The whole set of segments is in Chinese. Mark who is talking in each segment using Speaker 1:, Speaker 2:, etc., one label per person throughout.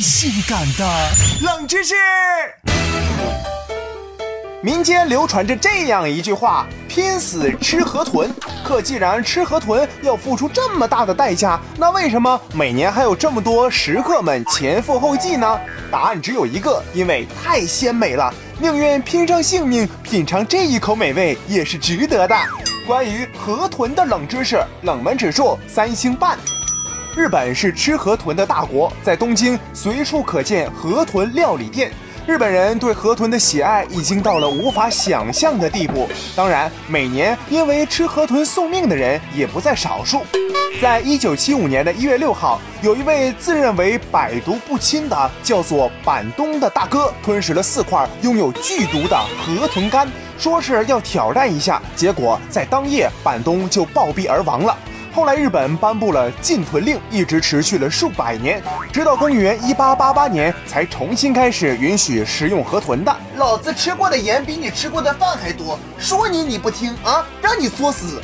Speaker 1: 性感的冷知识。民间流传着这样一句话：“拼死吃河豚。”可既然吃河豚要付出这么大的代价，那为什么每年还有这么多食客们前赴后继呢？答案只有一个，因为太鲜美了，宁愿拼上性命品尝这一口美味也是值得的。关于河豚的冷知识，冷门指数三星半。日本是吃河豚的大国，在东京随处可见河豚料理店。日本人对河豚的喜爱已经到了无法想象的地步。当然，每年因为吃河豚送命的人也不在少数。在一九七五年的一月六号，有一位自认为百毒不侵的叫做板东的大哥，吞食了四块拥有剧毒的河豚肝，说是要挑战一下，结果在当夜板东就暴毙而亡了。后来日本颁布了禁豚令，一直持续了数百年，直到公元一八八八年才重新开始允许食用河豚的。
Speaker 2: 老子吃过的盐比你吃过的饭还多，说你你不听啊，让你作死！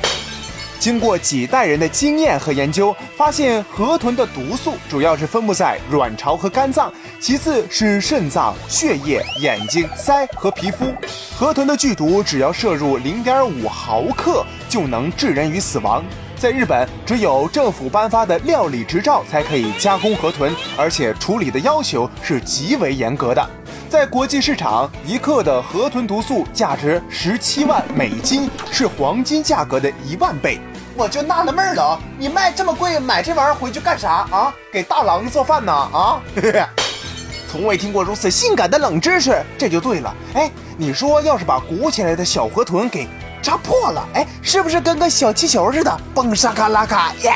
Speaker 1: 经过几代人的经验和研究，发现河豚的毒素主要是分布在卵巢和肝脏，其次是肾脏、血液、眼睛、鳃和皮肤。河豚的剧毒只要摄入零点五毫克，就能致人于死亡。在日本，只有政府颁发的料理执照才可以加工河豚，而且处理的要求是极为严格的。在国际市场，一克的河豚毒素价值十七万美金，是黄金价格的一万倍。
Speaker 2: 我就纳了闷了，你卖这么贵，买这玩意儿回去干啥啊？给大郎做饭呢？啊？
Speaker 1: 从未听过如此性感的冷知识，这就对了。哎，你说要是把鼓起来的小河豚给……扎破了，哎，是不是跟个小气球似的，蹦沙卡拉卡耶？